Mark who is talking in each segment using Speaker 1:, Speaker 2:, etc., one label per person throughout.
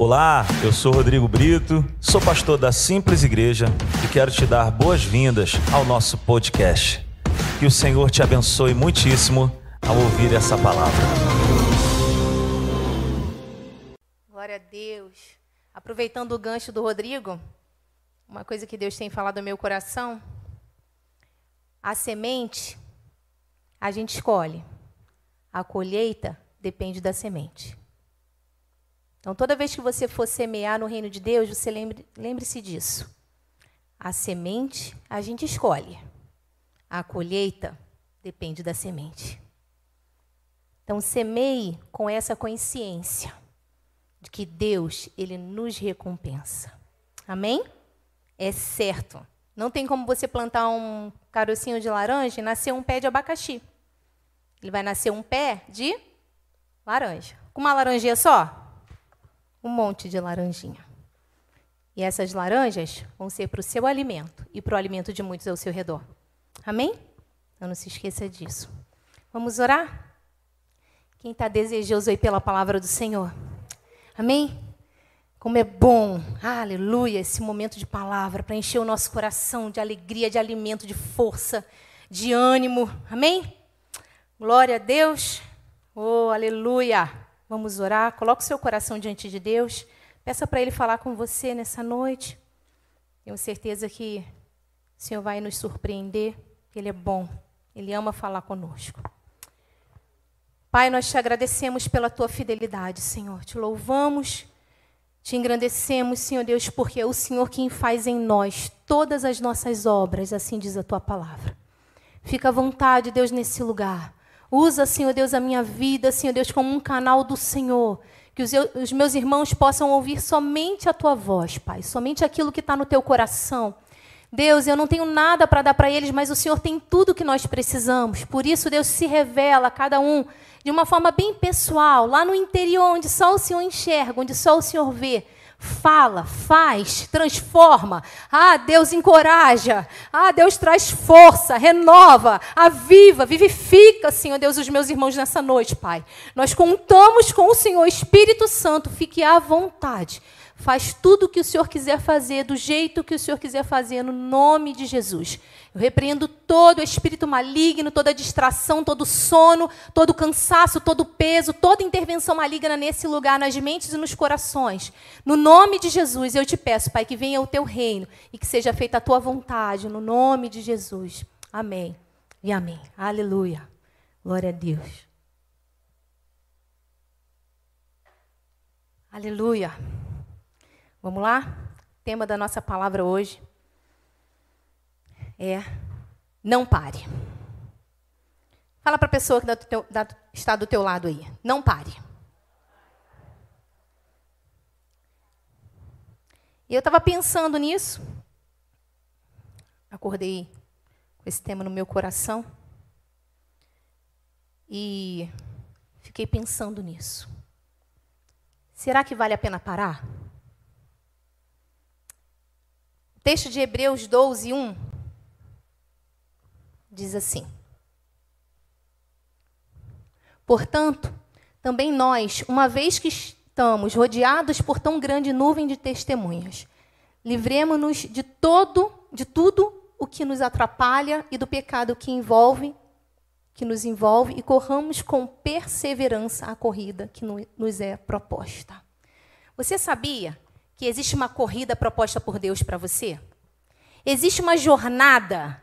Speaker 1: Olá, eu sou Rodrigo Brito, sou pastor da Simples Igreja e quero te dar boas-vindas ao nosso podcast. Que o Senhor te abençoe muitíssimo ao ouvir essa palavra.
Speaker 2: Glória a Deus. Aproveitando o gancho do Rodrigo, uma coisa que Deus tem falado no meu coração, a semente a gente escolhe. A colheita depende da semente. Então, toda vez que você for semear no reino de Deus, você lembre, lembre-se disso. A semente a gente escolhe. A colheita depende da semente. Então, semeie com essa consciência de que Deus, ele nos recompensa. Amém? É certo. Não tem como você plantar um carocinho de laranja e nascer um pé de abacaxi. Ele vai nascer um pé de laranja. Com uma laranjinha só? Um monte de laranjinha. E essas laranjas vão ser para o seu alimento e para o alimento de muitos ao seu redor. Amém? Então não se esqueça disso. Vamos orar? Quem está desejoso aí pela palavra do Senhor? Amém? Como é bom, aleluia, esse momento de palavra para encher o nosso coração de alegria, de alimento, de força, de ânimo. Amém? Glória a Deus. Oh, aleluia. Vamos orar. Coloque o seu coração diante de Deus. Peça para Ele falar com você nessa noite. Tenho certeza que o Senhor vai nos surpreender. Ele é bom. Ele ama falar conosco. Pai, nós te agradecemos pela tua fidelidade, Senhor. Te louvamos, te engrandecemos, Senhor Deus, porque é o Senhor quem faz em nós todas as nossas obras, assim diz a tua palavra. Fica à vontade, Deus, nesse lugar. Usa, Senhor Deus, a minha vida, Senhor Deus, como um canal do Senhor. Que os, meus irmãos possam ouvir somente a tua voz, Pai, somente aquilo que está no teu coração. Deus, eu não tenho nada para dar para eles, mas o Senhor tem tudo que nós precisamos. Por isso, Deus se revela a cada um de uma forma bem pessoal, lá no interior, onde só o Senhor enxerga, onde só o Senhor vê fala, faz, transforma. Ah, Deus encoraja. Ah, Deus traz força, renova, aviva, vivifica, Senhor Deus, os meus irmãos nessa noite, Pai. Nós contamos com o Senhor Espírito Santo, fique à vontade Faz tudo o que o Senhor quiser fazer, do jeito que o Senhor quiser fazer, no nome de Jesus. Eu repreendo todo o espírito maligno, toda distração, todo sono, todo cansaço, todo peso, toda intervenção maligna nesse lugar, nas mentes e nos corações. No nome de Jesus, eu te peço, Pai, que venha o teu reino e que seja feita a tua vontade, no nome de Jesus. Amém e amém. Aleluia. Glória a Deus. Aleluia. Vamos lá? O tema da nossa palavra hoje é não pare. Fala para a pessoa que está do teu lado aí. Não pare. E eu estava pensando nisso. Acordei com esse tema no meu coração. E fiquei pensando nisso. Será que vale a pena parar? Texto de Hebreus 12, 1 diz assim: Portanto, também nós, uma vez que estamos rodeados por tão grande nuvem de testemunhas, livremos-nos de todo, de tudo o que nos atrapalha e do pecado que envolve, que nos envolve e corramos com perseverança a corrida que nos é proposta. Você sabia que existe uma corrida proposta por Deus para você? Existe uma jornada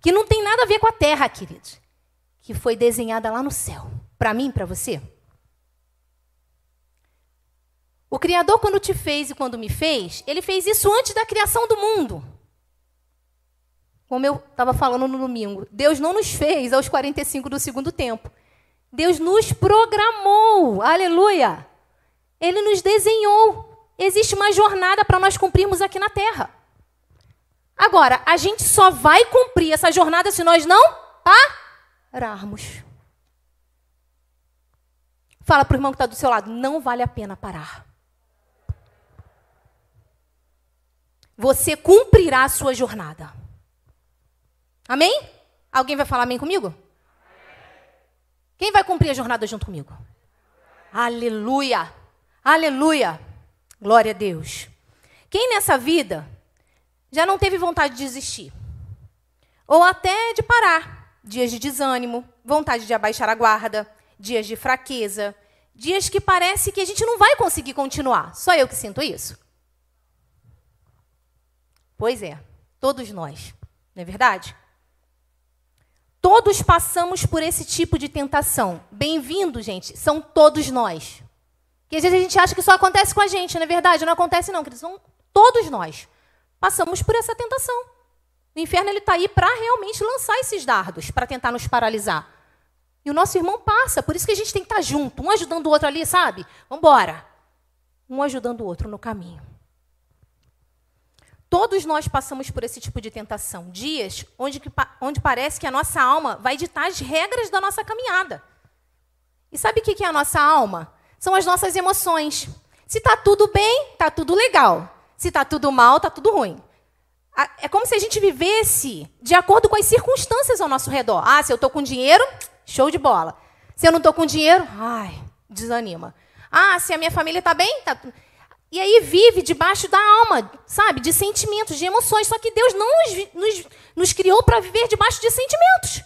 Speaker 2: que não tem nada a ver com a terra, queridos, que foi desenhada lá no céu, para mim para você. O Criador, quando te fez e quando me fez, ele fez isso antes da criação do mundo. Como eu estava falando no domingo, Deus não nos fez aos 45 do segundo tempo. Deus nos programou, aleluia. Ele nos desenhou existe uma jornada para nós cumprirmos aqui na terra. Agora, a gente só vai cumprir essa jornada se nós não pararmos. Fala para o irmão que está do seu lado, não vale a pena parar. Você cumprirá a sua jornada. Amém? Alguém vai falar amém comigo? Quem vai cumprir a jornada junto comigo? Aleluia! Aleluia! Glória a Deus. Quem nessa vida já não teve vontade de desistir? Ou até de parar? Dias de desânimo, vontade de abaixar a guarda, dias de fraqueza, dias que parece que a gente não vai conseguir continuar. Só eu que sinto isso. Pois é, todos nós, não é verdade? Todos passamos por esse tipo de tentação. Bem-vindo, gente, são todos nós. Que às vezes a gente acha que só acontece com a gente, não é verdade? Não acontece não, queridos. Todos nós. Passamos por essa tentação. O inferno ele está aí para realmente lançar esses dardos, para tentar nos paralisar. E o nosso irmão passa, por isso que a gente tem que estar tá junto, um ajudando o outro ali, sabe? Vamos embora. Um ajudando o outro no caminho. Todos nós passamos por esse tipo de tentação. Dias onde, onde parece que a nossa alma vai ditar as regras da nossa caminhada. E sabe o que é a nossa alma? São as nossas emoções. Se está tudo bem, está tudo legal. Se está tudo mal, está tudo ruim. É como se a gente vivesse de acordo com as circunstâncias ao nosso redor. Ah, se eu estou com dinheiro, show de bola. Se eu não estou com dinheiro, ai, desanima. Ah, se a minha família está bem, tá... E aí vive debaixo da alma, sabe? De sentimentos, de emoções. Só que Deus não nos, nos, nos criou para viver debaixo de sentimentos.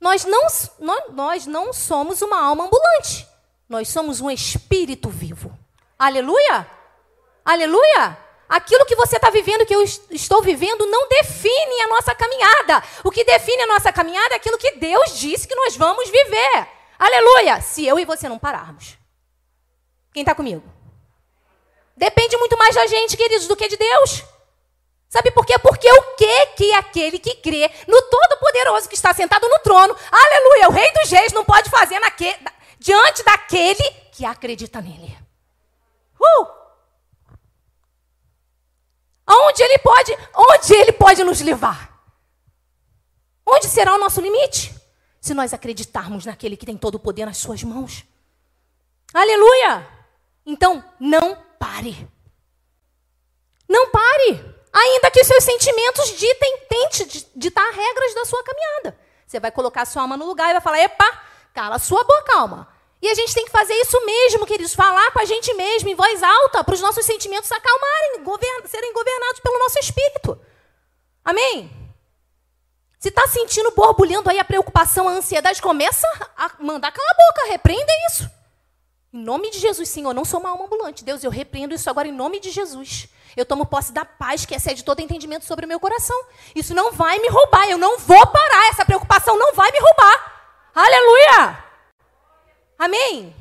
Speaker 2: Nós não, nós, nós não somos uma alma ambulante. Nós somos um espírito vivo. Aleluia! Aleluia! Aquilo que você está vivendo, que eu estou vivendo, não define a nossa caminhada. O que define a nossa caminhada é aquilo que Deus disse que nós vamos viver. Aleluia! Se eu e você não pararmos. Quem está comigo? Depende muito mais da gente, queridos, do que de Deus. Sabe por quê? Porque o que que aquele que crê no Todo-Poderoso que está sentado no trono, aleluia, o Rei dos Reis não pode fazer naquele, diante daquele que acredita nele. Uh! Onde ele pode, onde ele pode nos levar? Onde será o nosso limite? Se nós acreditarmos naquele que tem todo o poder nas suas mãos. Aleluia! Então, não pare. Não pare. Ainda que os seus sentimentos ditem, tente ditar regras da sua caminhada. Você vai colocar a sua alma no lugar e vai falar: epa, Cala sua boca, alma. E a gente tem que fazer isso mesmo, queridos, falar com a gente mesmo em voz alta, para os nossos sentimentos se acalmarem, govern serem governados pelo nosso espírito. Amém? Se está sentindo borbulhando aí a preocupação, a ansiedade, começa a mandar calar a boca, repreenda isso. Em nome de Jesus, Senhor, eu não sou uma alma ambulante. Deus, eu repreendo isso agora em nome de Jesus. Eu tomo posse da paz que excede todo entendimento sobre o meu coração. Isso não vai me roubar, eu não vou parar, essa preocupação não vai me roubar. Aleluia! Amém?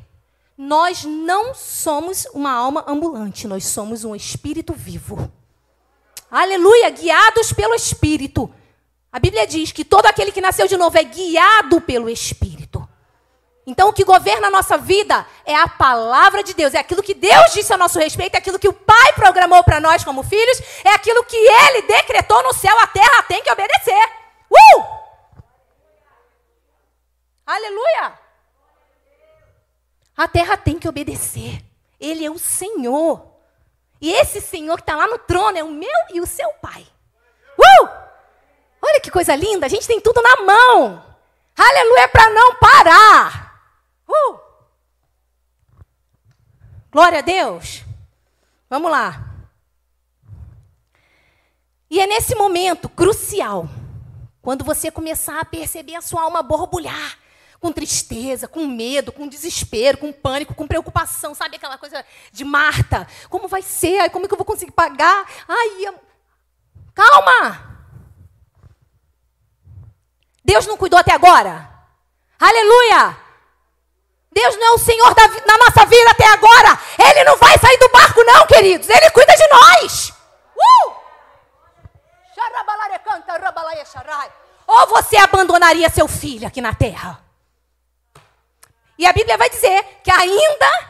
Speaker 2: Nós não somos uma alma ambulante, nós somos um espírito vivo. Aleluia! Guiados pelo Espírito. A Bíblia diz que todo aquele que nasceu de novo é guiado pelo Espírito. Então, o que governa a nossa vida é a palavra de Deus, é aquilo que Deus disse a nosso respeito, é aquilo que o Pai programou para nós como filhos, é aquilo que Ele decretou no céu, a terra tem que obedecer. Uh! Aleluia! A terra tem que obedecer. Ele é o Senhor. E esse Senhor que está lá no trono é o meu e o seu Pai. Uh! Olha que coisa linda, a gente tem tudo na mão. Aleluia, para não parar. Uh! Glória a Deus. Vamos lá. E é nesse momento crucial, quando você começar a perceber a sua alma borbulhar, com tristeza, com medo, com desespero, com pânico, com preocupação, sabe aquela coisa de Marta? Como vai ser? Como é que eu vou conseguir pagar? Ai, calma! Deus não cuidou até agora? Aleluia! Deus não é o Senhor da, na nossa vida até agora. Ele não vai sair do barco, não, queridos. Ele cuida de nós. Uh! Ou você abandonaria seu filho aqui na terra? E a Bíblia vai dizer que ainda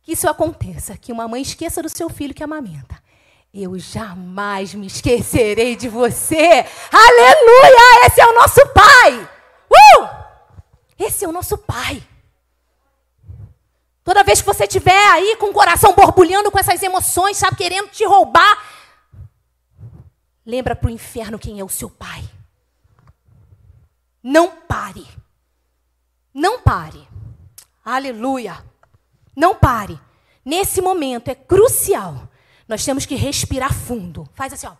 Speaker 2: que isso aconteça, que uma mãe esqueça do seu filho que amamenta, eu jamais me esquecerei de você. Aleluia! Esse é o nosso Pai. Uh! Esse é o nosso Pai. Toda vez que você estiver aí com o coração borbulhando com essas emoções, sabe, querendo te roubar, lembra para o inferno quem é o seu Pai. Não pare. Não pare. Aleluia. Não pare. Nesse momento é crucial. Nós temos que respirar fundo. Faz assim, ó.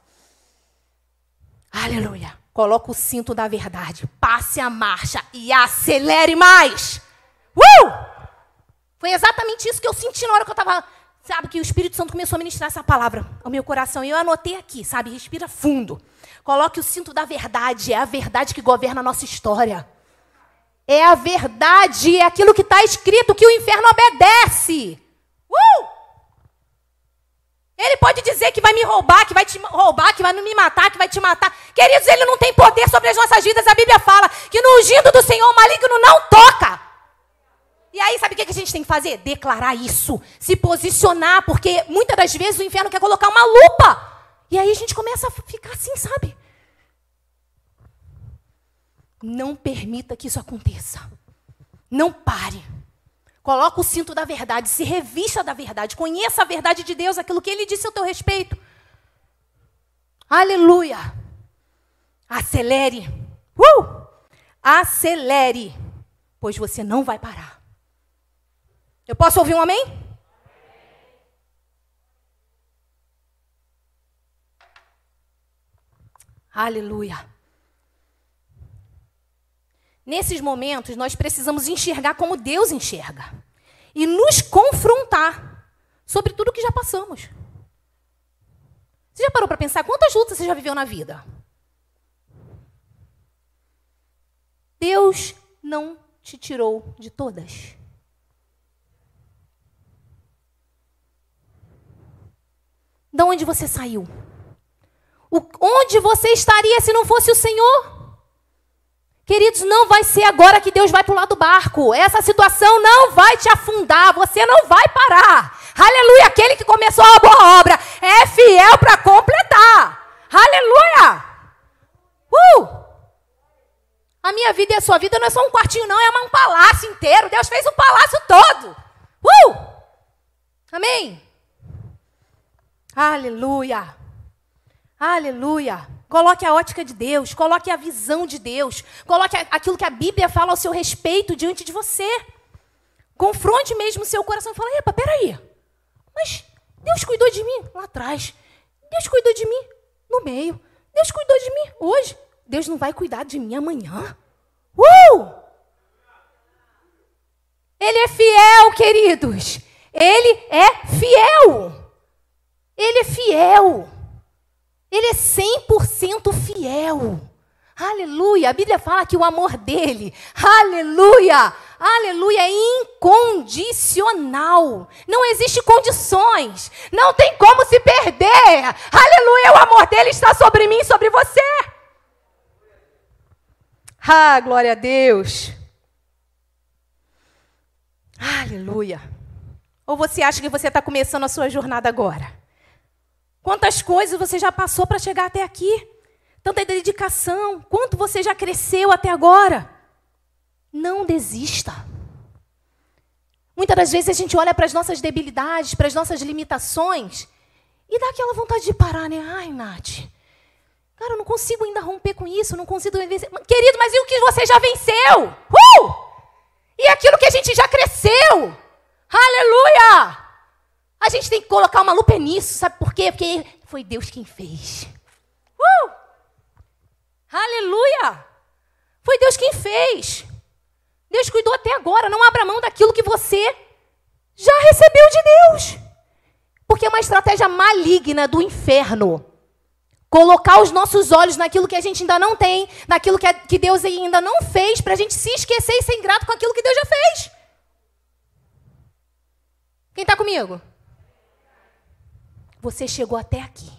Speaker 2: Aleluia. Coloca o cinto da verdade. Passe a marcha e acelere mais. Uh! Foi exatamente isso que eu senti na hora que eu estava. Sabe, que o Espírito Santo começou a ministrar essa palavra ao meu coração. E eu anotei aqui, sabe? Respira fundo. Coloque o cinto da verdade. É a verdade que governa a nossa história. É a verdade, é aquilo que está escrito que o inferno obedece. Uh! Ele pode dizer que vai me roubar, que vai te roubar, que vai me matar, que vai te matar. Queridos, ele não tem poder sobre as nossas vidas. A Bíblia fala que no ungido do Senhor o maligno não toca. E aí, sabe o que a gente tem que fazer? Declarar isso, se posicionar, porque muitas das vezes o inferno quer colocar uma lupa. E aí a gente começa a ficar assim, sabe? Não permita que isso aconteça. Não pare. Coloca o cinto da verdade, se revista da verdade, conheça a verdade de Deus, aquilo que ele disse ao teu respeito. Aleluia. Acelere. Uh! Acelere, pois você não vai parar. Eu posso ouvir um amém? Aleluia. Nesses momentos, nós precisamos enxergar como Deus enxerga e nos confrontar sobre tudo que já passamos. Você já parou para pensar quantas lutas você já viveu na vida? Deus não te tirou de todas. De onde você saiu? O, onde você estaria se não fosse o Senhor? Queridos, não vai ser agora que Deus vai pular do barco. Essa situação não vai te afundar. Você não vai parar. Aleluia. Aquele que começou a boa obra é fiel para completar. Aleluia. Uh! A minha vida e a sua vida não é só um quartinho, não. É um palácio inteiro. Deus fez um palácio todo. Uh! Amém? Aleluia. Aleluia. Coloque a ótica de Deus, coloque a visão de Deus, coloque aquilo que a Bíblia fala ao seu respeito diante de você. Confronte mesmo o seu coração e fala: epa, peraí, mas Deus cuidou de mim lá atrás, Deus cuidou de mim no meio, Deus cuidou de mim hoje, Deus não vai cuidar de mim amanhã. Uh! Ele é fiel, queridos. Ele é fiel. Ele é fiel. Ele é 100% fiel. Aleluia. A Bíblia fala que o amor dele, aleluia, aleluia, é incondicional. Não existe condições. Não tem como se perder. Aleluia, o amor dele está sobre mim sobre você. Ah, glória a Deus. Aleluia. Ou você acha que você está começando a sua jornada agora? Quantas coisas você já passou para chegar até aqui? Tanta dedicação. Quanto você já cresceu até agora? Não desista. Muitas das vezes a gente olha para as nossas debilidades, para as nossas limitações e dá aquela vontade de parar, né? Ai, Nath, cara, eu não consigo ainda romper com isso, não consigo vencer. Querido, mas e o que você já venceu? Uh! E aquilo que a gente já cresceu? Aleluia! A gente tem que colocar uma lupa nisso, sabe por quê? Porque foi Deus quem fez. Uh! Aleluia! Foi Deus quem fez. Deus cuidou até agora. Não abra mão daquilo que você já recebeu de Deus. Porque é uma estratégia maligna do inferno. Colocar os nossos olhos naquilo que a gente ainda não tem, naquilo que, que Deus ainda não fez, para a gente se esquecer e ser ingrato com aquilo que Deus já fez. Quem está comigo? Você chegou até aqui.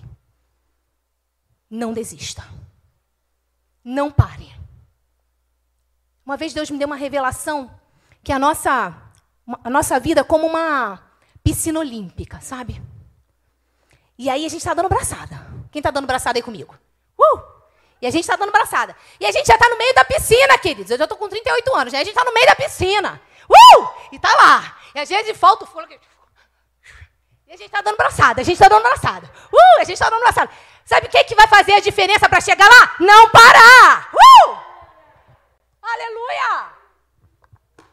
Speaker 2: Não desista. Não pare. Uma vez Deus me deu uma revelação que a nossa, a nossa vida é como uma piscina olímpica, sabe? E aí a gente está dando braçada. Quem está dando braçada aí comigo? Uh! E a gente está dando braçada. E a gente já está no meio da piscina, queridos. Eu já estou com 38 anos. E a gente está no meio da piscina. Uh! E está lá. E a gente falta o fôlego a gente está dando braçada, a gente está dando braçada. Uh, a gente está dando braçada. Sabe o que, que vai fazer a diferença para chegar lá? Não parar. Uh! Aleluia!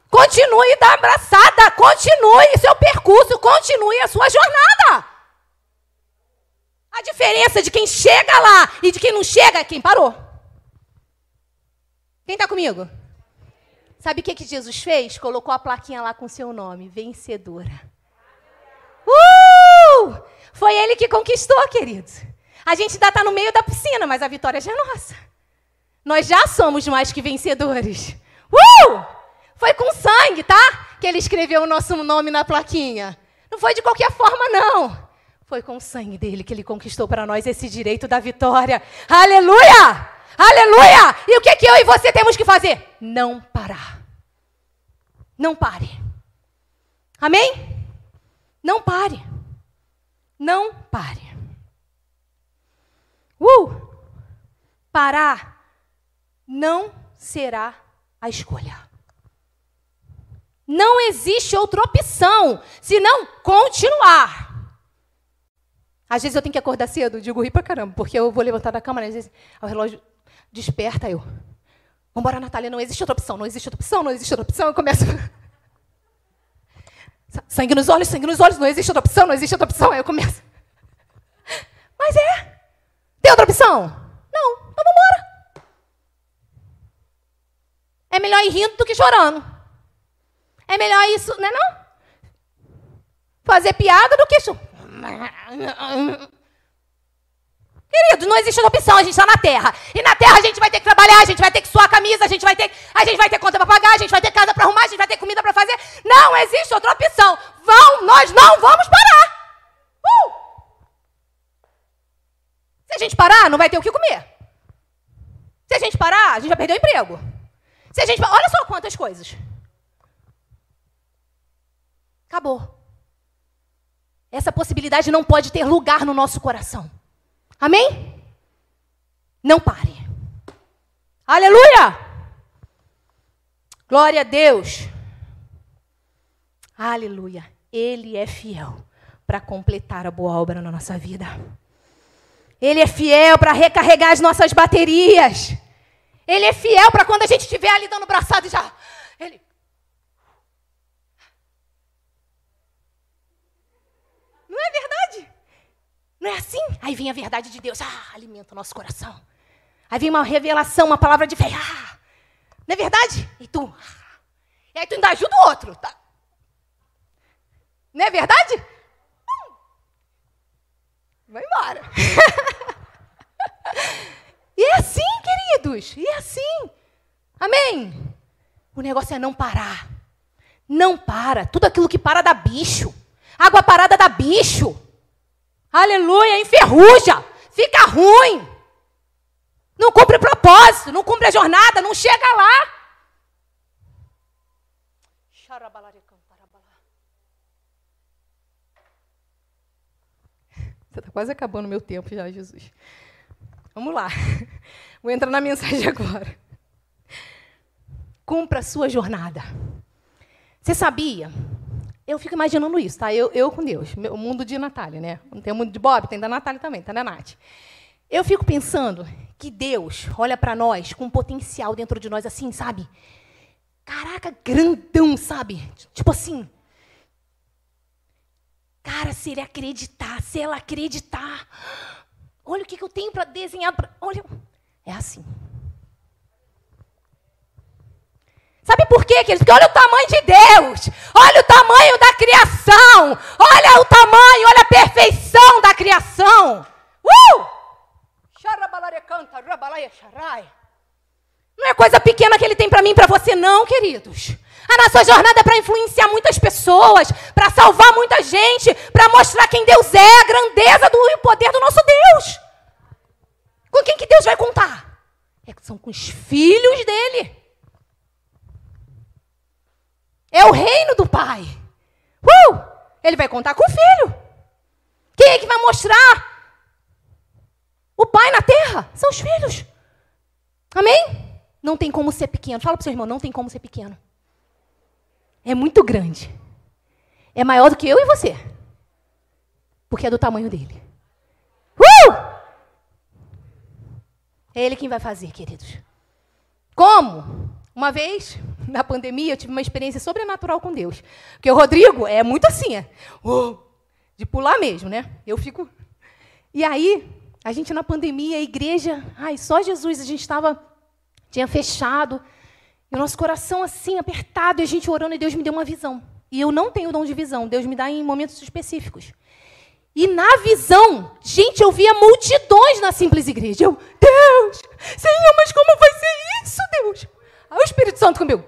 Speaker 2: Continue da abraçada, continue seu percurso, continue a sua jornada. A diferença de quem chega lá e de quem não chega é quem parou. Quem está comigo? Sabe o que, que Jesus fez? Colocou a plaquinha lá com seu nome, vencedora. Foi ele que conquistou, queridos. A gente ainda está no meio da piscina, mas a vitória já é nossa. Nós já somos mais que vencedores. Uh! Foi com sangue, tá? Que ele escreveu o nosso nome na plaquinha. Não foi de qualquer forma, não. Foi com o sangue dele que ele conquistou para nós esse direito da vitória. Aleluia! Aleluia! E o que, que eu e você temos que fazer? Não parar. Não pare. Amém? Não pare. Não pare. Uh! Parar não será a escolha. Não existe outra opção senão continuar. Às vezes eu tenho que acordar cedo, digo rir pra caramba, porque eu vou levantar da cama, né? às vezes o relógio desperta eu. Vambora, Natália, não existe outra opção, não existe outra opção, não existe outra opção. Eu começo. Sangue nos olhos, sangue nos olhos, não existe outra opção, não existe outra opção. Aí eu começo. Mas é. Tem outra opção? Não. Então vambora. É melhor ir rindo do que chorando. É melhor isso, não é não? Fazer piada do que chorar. Querido, não existe opção, a gente está na terra. E na terra a gente vai ter que trabalhar, a gente vai ter que suar a camisa, a gente vai ter, a gente vai ter conta para pagar, a gente vai ter casa para arrumar, a gente vai ter comida para fazer. Não existe outra opção. Vão, nós não vamos parar. Uh! Se a gente parar, não vai ter o que comer. Se a gente parar, a gente vai perder o emprego. Se a gente, olha só quantas coisas. Acabou. Essa possibilidade não pode ter lugar no nosso coração. Amém? Não pare. Aleluia! Glória a Deus. Aleluia. Ele é fiel para completar a boa obra na nossa vida. Ele é fiel para recarregar as nossas baterias. Ele é fiel para quando a gente estiver ali dando braçada e já. Ele, Não é verdade? Não é assim? Aí vem a verdade de Deus, ah, alimenta o nosso coração. Aí vem uma revelação, uma palavra de fé, ah, não é verdade? E tu, ah. e aí tu ainda ajuda o outro, tá? Não é verdade? Hum. Vai embora. e é assim, queridos, e é assim. Amém? O negócio é não parar. Não para. Tudo aquilo que para dá bicho. Água parada dá bicho. Aleluia, enferruja. Fica ruim. Não cumpre o propósito, não cumpre a jornada, não chega lá. Você está quase acabando o meu tempo já, Jesus. Vamos lá. Vou entrar na mensagem agora. Cumpra a sua jornada. Você sabia eu fico imaginando isso, tá? Eu, eu com Deus, o mundo de Natália, né? Não tem o mundo de Bob, tem da Natália também, tá da Nath. Eu fico pensando que Deus olha para nós com um potencial dentro de nós assim, sabe? Caraca, grandão, sabe? Tipo assim. Cara, se ele acreditar, se ela acreditar, olha o que, que eu tenho para desenhar. Pra... Olha, é assim. Sabe por quê, queridos? Porque olha o tamanho de Deus, olha o tamanho da criação, olha o tamanho, olha a perfeição da criação. Uh! Não é coisa pequena que ele tem para mim e para você, não, queridos. A nossa jornada é para influenciar muitas pessoas, para salvar muita gente, para mostrar quem Deus é, a grandeza do e o poder do nosso Deus. Com quem que Deus vai contar? É, são com os filhos dele. É o reino do Pai. Uh! Ele vai contar com o filho. Quem é que vai mostrar o Pai na terra? São os filhos. Amém? Não tem como ser pequeno. Fala para o seu irmão, não tem como ser pequeno. É muito grande. É maior do que eu e você. Porque é do tamanho dele. Uh! É ele quem vai fazer, queridos. Como? Uma vez, na pandemia, eu tive uma experiência sobrenatural com Deus. Porque o Rodrigo é muito assim, é, oh, de pular mesmo, né? Eu fico. E aí, a gente na pandemia, a igreja, ai, só Jesus, a gente estava, tinha fechado, e o nosso coração assim, apertado, e a gente orando, e Deus me deu uma visão. E eu não tenho dom de visão, Deus me dá em momentos específicos. E na visão, gente, eu via multidões na simples igreja. Eu, Deus, Senhor, mas como vai ser isso, Deus? Aí o Espírito Santo comigo.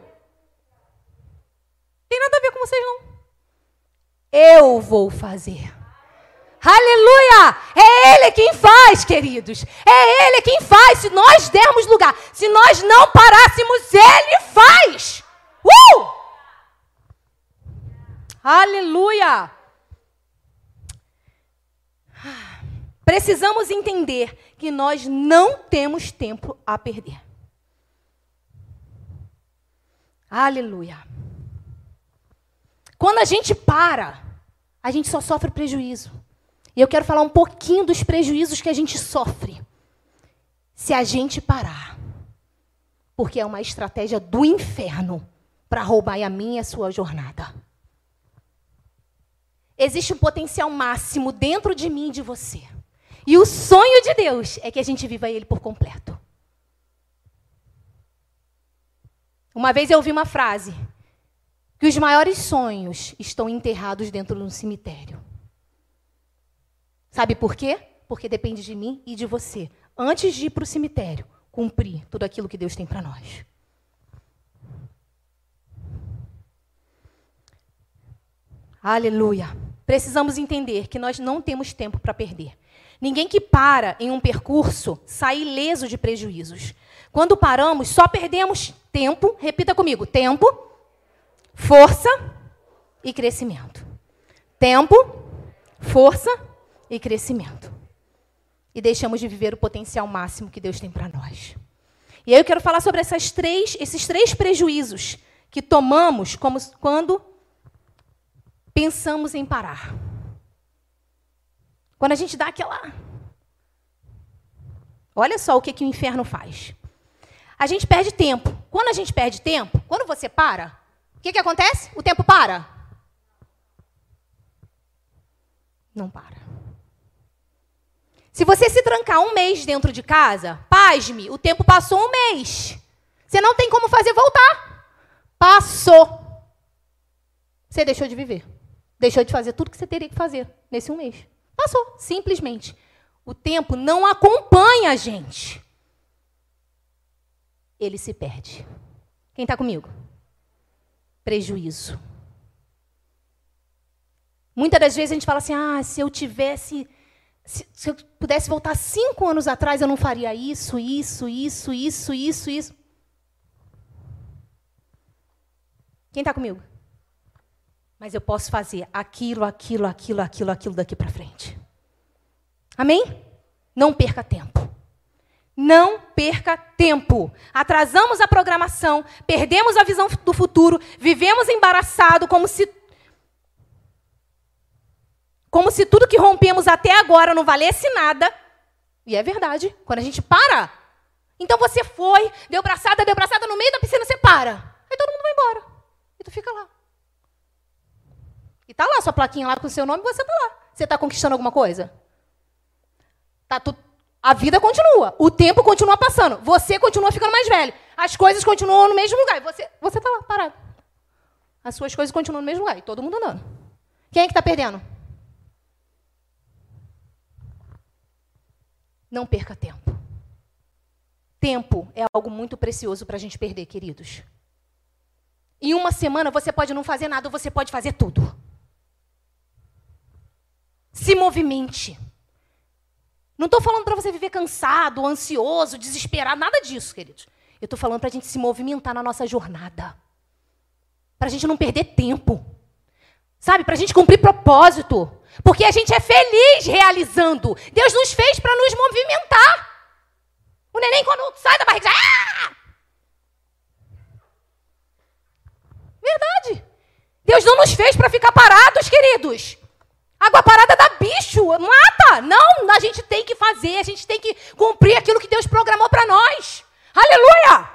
Speaker 2: Tem nada a ver com vocês, não. Eu vou fazer. Aleluia! É Ele quem faz, queridos. É Ele quem faz. Se nós dermos lugar, se nós não parássemos, Ele faz. Uh! Aleluia! Precisamos entender que nós não temos tempo a perder. Aleluia. Quando a gente para, a gente só sofre prejuízo. E eu quero falar um pouquinho dos prejuízos que a gente sofre se a gente parar. Porque é uma estratégia do inferno para roubar a minha e a sua jornada. Existe um potencial máximo dentro de mim e de você. E o sonho de Deus é que a gente viva ele por completo. Uma vez eu ouvi uma frase: que os maiores sonhos estão enterrados dentro de um cemitério. Sabe por quê? Porque depende de mim e de você. Antes de ir para o cemitério, cumprir tudo aquilo que Deus tem para nós. Aleluia. Precisamos entender que nós não temos tempo para perder. Ninguém que para em um percurso sai ileso de prejuízos. Quando paramos, só perdemos tempo, repita comigo: tempo, força e crescimento. Tempo, força e crescimento. E deixamos de viver o potencial máximo que Deus tem para nós. E aí eu quero falar sobre essas três, esses três prejuízos que tomamos como, quando pensamos em parar. Quando a gente dá aquela. Olha só o que, que o inferno faz. A gente perde tempo. Quando a gente perde tempo, quando você para, o que, que acontece? O tempo para? Não para. Se você se trancar um mês dentro de casa, pasme, o tempo passou um mês. Você não tem como fazer voltar. Passou. Você deixou de viver. Deixou de fazer tudo que você teria que fazer nesse um mês. Passou, simplesmente. O tempo não acompanha a gente. Ele se perde. Quem está comigo? Prejuízo. Muitas das vezes a gente fala assim: ah, se eu tivesse. Se, se eu pudesse voltar cinco anos atrás, eu não faria isso, isso, isso, isso, isso, isso. Quem está comigo? mas eu posso fazer aquilo, aquilo, aquilo, aquilo, aquilo daqui para frente. Amém? Não perca tempo. Não perca tempo. Atrasamos a programação, perdemos a visão do futuro, vivemos embaraçado como se como se tudo que rompemos até agora não valesse nada. E é verdade, quando a gente para. Então você foi, deu braçada, deu braçada no meio da piscina, você para. Aí todo mundo vai embora. E tu fica lá. E tá lá sua plaquinha lá com o seu nome, você tá lá. Você está conquistando alguma coisa? Tá tu... A vida continua, o tempo continua passando, você continua ficando mais velho, as coisas continuam no mesmo lugar, você você tá lá parado. As suas coisas continuam no mesmo lugar e todo mundo andando. Quem é que está perdendo? Não perca tempo. Tempo é algo muito precioso para a gente perder, queridos. Em uma semana você pode não fazer nada, ou você pode fazer tudo. Se movimente. Não estou falando para você viver cansado, ansioso, desesperado, nada disso, queridos. Eu estou falando para a gente se movimentar na nossa jornada. Para a gente não perder tempo. Sabe? Para a gente cumprir propósito. Porque a gente é feliz realizando. Deus nos fez para nos movimentar. O neném, quando sai da barriga, ah! Verdade. Deus não nos fez para ficar parados, queridos. Água parada dá bicho, mata. Não, a gente tem que fazer, a gente tem que cumprir aquilo que Deus programou para nós. Aleluia!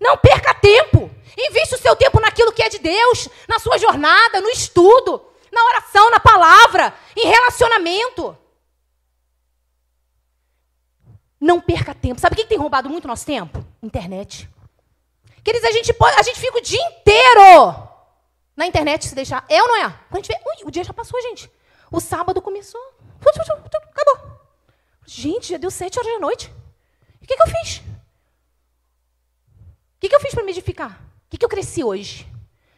Speaker 2: Não perca tempo. Invista o seu tempo naquilo que é de Deus, na sua jornada, no estudo, na oração, na palavra, em relacionamento. Não perca tempo. Sabe o que tem roubado muito nosso tempo? Internet. Queridos, a gente, pode, a gente fica o dia inteiro na internet se deixar. É ou não é? Quando a gente vê, ui, o dia já passou, gente. O sábado começou. Acabou. Gente, já deu sete horas da noite. O que, que eu fiz? O que, que eu fiz para me edificar? O que, que eu cresci hoje?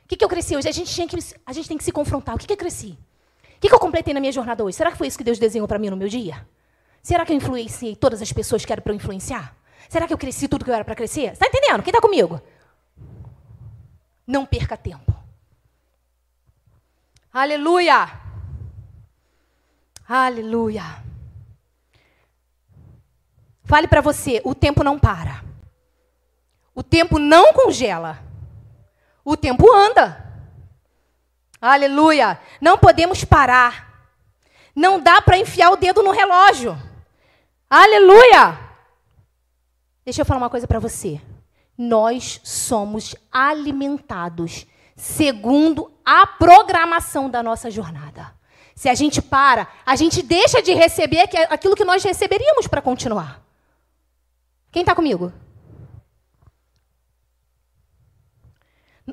Speaker 2: O que, que eu cresci hoje? A gente, tinha que, a gente tem que se confrontar. O que, que eu cresci? O que, que eu completei na minha jornada hoje? Será que foi isso que Deus desenhou para mim no meu dia? Será que eu influenciei todas as pessoas que eram para eu influenciar? Será que eu cresci tudo que eu era para crescer? Está entendendo? Quem está comigo? Não perca tempo. Aleluia! Aleluia! Fale para você: o tempo não para. O tempo não congela. O tempo anda. Aleluia! Não podemos parar. Não dá para enfiar o dedo no relógio. Aleluia! Deixa eu falar uma coisa para você nós somos alimentados segundo a programação da nossa jornada. Se a gente para, a gente deixa de receber aquilo que nós receberíamos para continuar. Quem está comigo?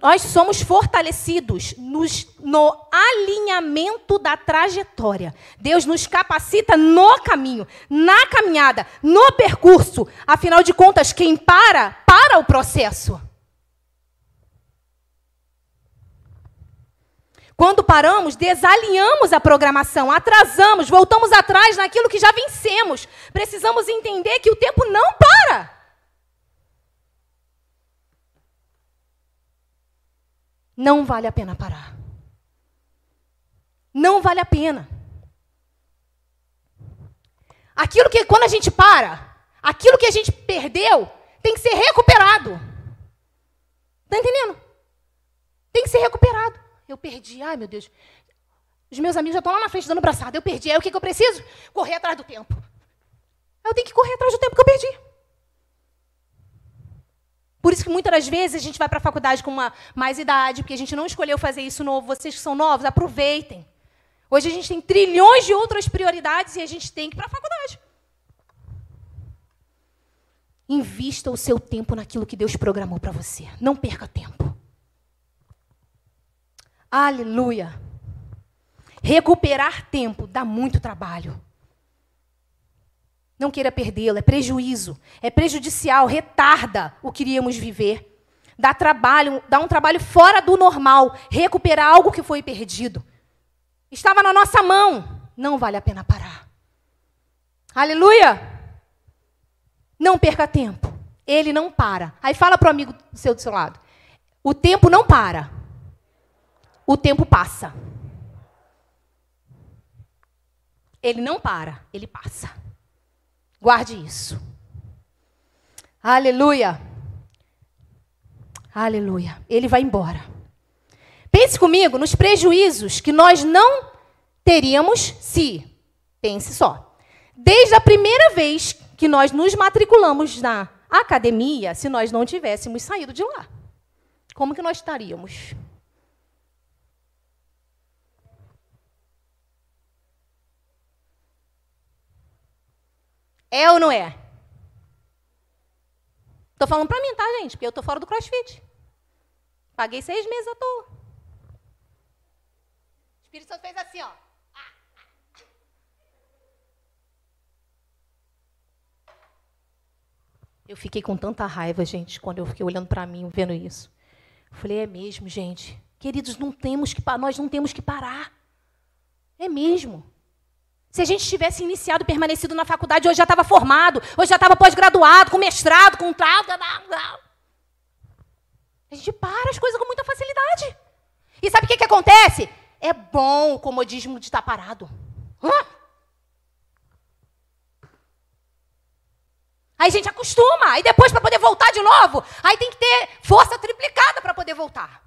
Speaker 2: Nós somos fortalecidos nos, no alinhamento da trajetória. Deus nos capacita no caminho, na caminhada, no percurso. Afinal de contas, quem para, para o processo. Quando paramos, desalinhamos a programação, atrasamos, voltamos atrás naquilo que já vencemos. Precisamos entender que o tempo não para. Não vale a pena parar. Não vale a pena. Aquilo que, quando a gente para, aquilo que a gente perdeu tem que ser recuperado. Está entendendo? Tem que ser recuperado. Eu perdi, ai meu Deus. Os meus amigos já estão lá na frente dando braçada. Eu perdi. Aí o que, que eu preciso? Correr atrás do tempo. Eu tenho que correr atrás do tempo que eu perdi. Por isso que muitas das vezes a gente vai para a faculdade com uma mais idade, porque a gente não escolheu fazer isso novo. Vocês que são novos, aproveitem. Hoje a gente tem trilhões de outras prioridades e a gente tem que ir para a faculdade. Invista o seu tempo naquilo que Deus programou para você. Não perca tempo. Aleluia. Recuperar tempo dá muito trabalho. Não queira perdê-lo, é prejuízo, é prejudicial, retarda o que iríamos viver. Dá trabalho, dá um trabalho fora do normal, recuperar algo que foi perdido. Estava na nossa mão, não vale a pena parar. Aleluia! Não perca tempo. Ele não para. Aí fala para o amigo seu, do seu lado. O tempo não para. O tempo passa. Ele não para, ele passa. Guarde isso. Aleluia. Aleluia. Ele vai embora. Pense comigo nos prejuízos que nós não teríamos se, pense só, desde a primeira vez que nós nos matriculamos na academia, se nós não tivéssemos saído de lá. Como que nós estaríamos? É ou não é? Estou falando para mim, tá, gente? Porque eu estou fora do crossfit. Paguei seis meses à toa. O Espírito Santo fez assim, ó. Eu fiquei com tanta raiva, gente, quando eu fiquei olhando para mim, vendo isso. Eu falei, é mesmo, gente. Queridos, não temos que nós não temos que parar. É mesmo. Se a gente tivesse iniciado, permanecido na faculdade, hoje já estava formado, hoje já estava pós-graduado, com mestrado, com tal. A gente para as coisas com muita facilidade. E sabe o que, que acontece? É bom o comodismo de estar parado. Hã? Aí a gente acostuma. Aí depois, para poder voltar de novo, aí tem que ter força triplicada para poder voltar.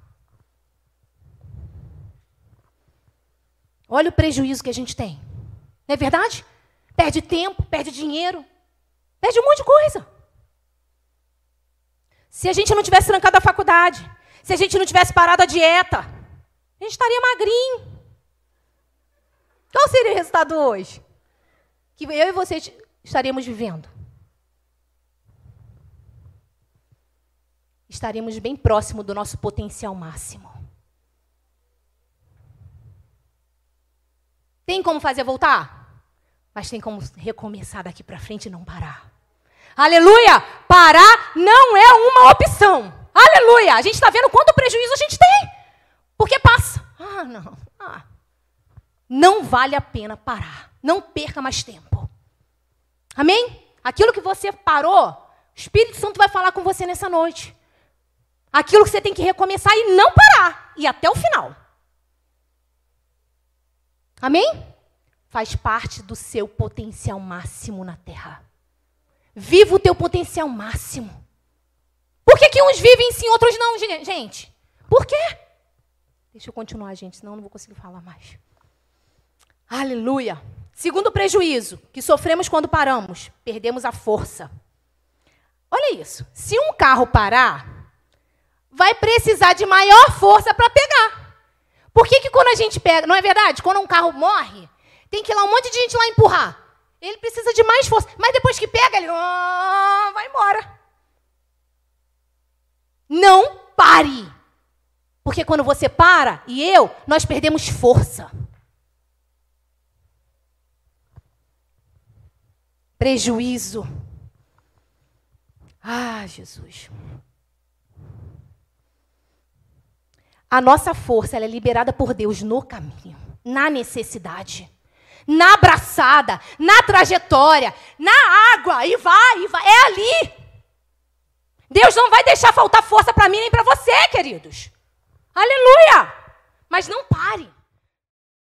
Speaker 2: Olha o prejuízo que a gente tem. Não é verdade? Perde tempo, perde dinheiro, perde um monte de coisa. Se a gente não tivesse trancado a faculdade, se a gente não tivesse parado a dieta, a gente estaria magrinho. Qual seria o resultado hoje? Que eu e você estaríamos vivendo. Estaríamos bem próximo do nosso potencial máximo. Tem como fazer voltar? Mas tem como recomeçar daqui para frente e não parar. Aleluia! Parar não é uma opção. Aleluia! A gente está vendo quanto prejuízo a gente tem. Porque passa. Ah, não. Ah. Não vale a pena parar. Não perca mais tempo. Amém? Aquilo que você parou, o Espírito Santo vai falar com você nessa noite. Aquilo que você tem que recomeçar e não parar. E até o final. Amém? Faz parte do seu potencial máximo na terra. Viva o teu potencial máximo. Por que, que uns vivem sim, outros não, gente? Por quê? Deixa eu continuar, gente, senão eu não vou conseguir falar mais. Aleluia. Segundo prejuízo que sofremos quando paramos, perdemos a força. Olha isso. Se um carro parar, vai precisar de maior força para pegar. Por que, que quando a gente pega, não é verdade? Quando um carro morre, tem que ir lá um monte de gente lá empurrar. Ele precisa de mais força. Mas depois que pega, ele oh, vai embora. Não pare. Porque quando você para e eu, nós perdemos força. Prejuízo. Ah, Jesus. A nossa força é liberada por Deus no caminho, na necessidade, na abraçada, na trajetória, na água, e vai, e vai, é ali. Deus não vai deixar faltar força para mim nem para você, queridos. Aleluia! Mas não pare.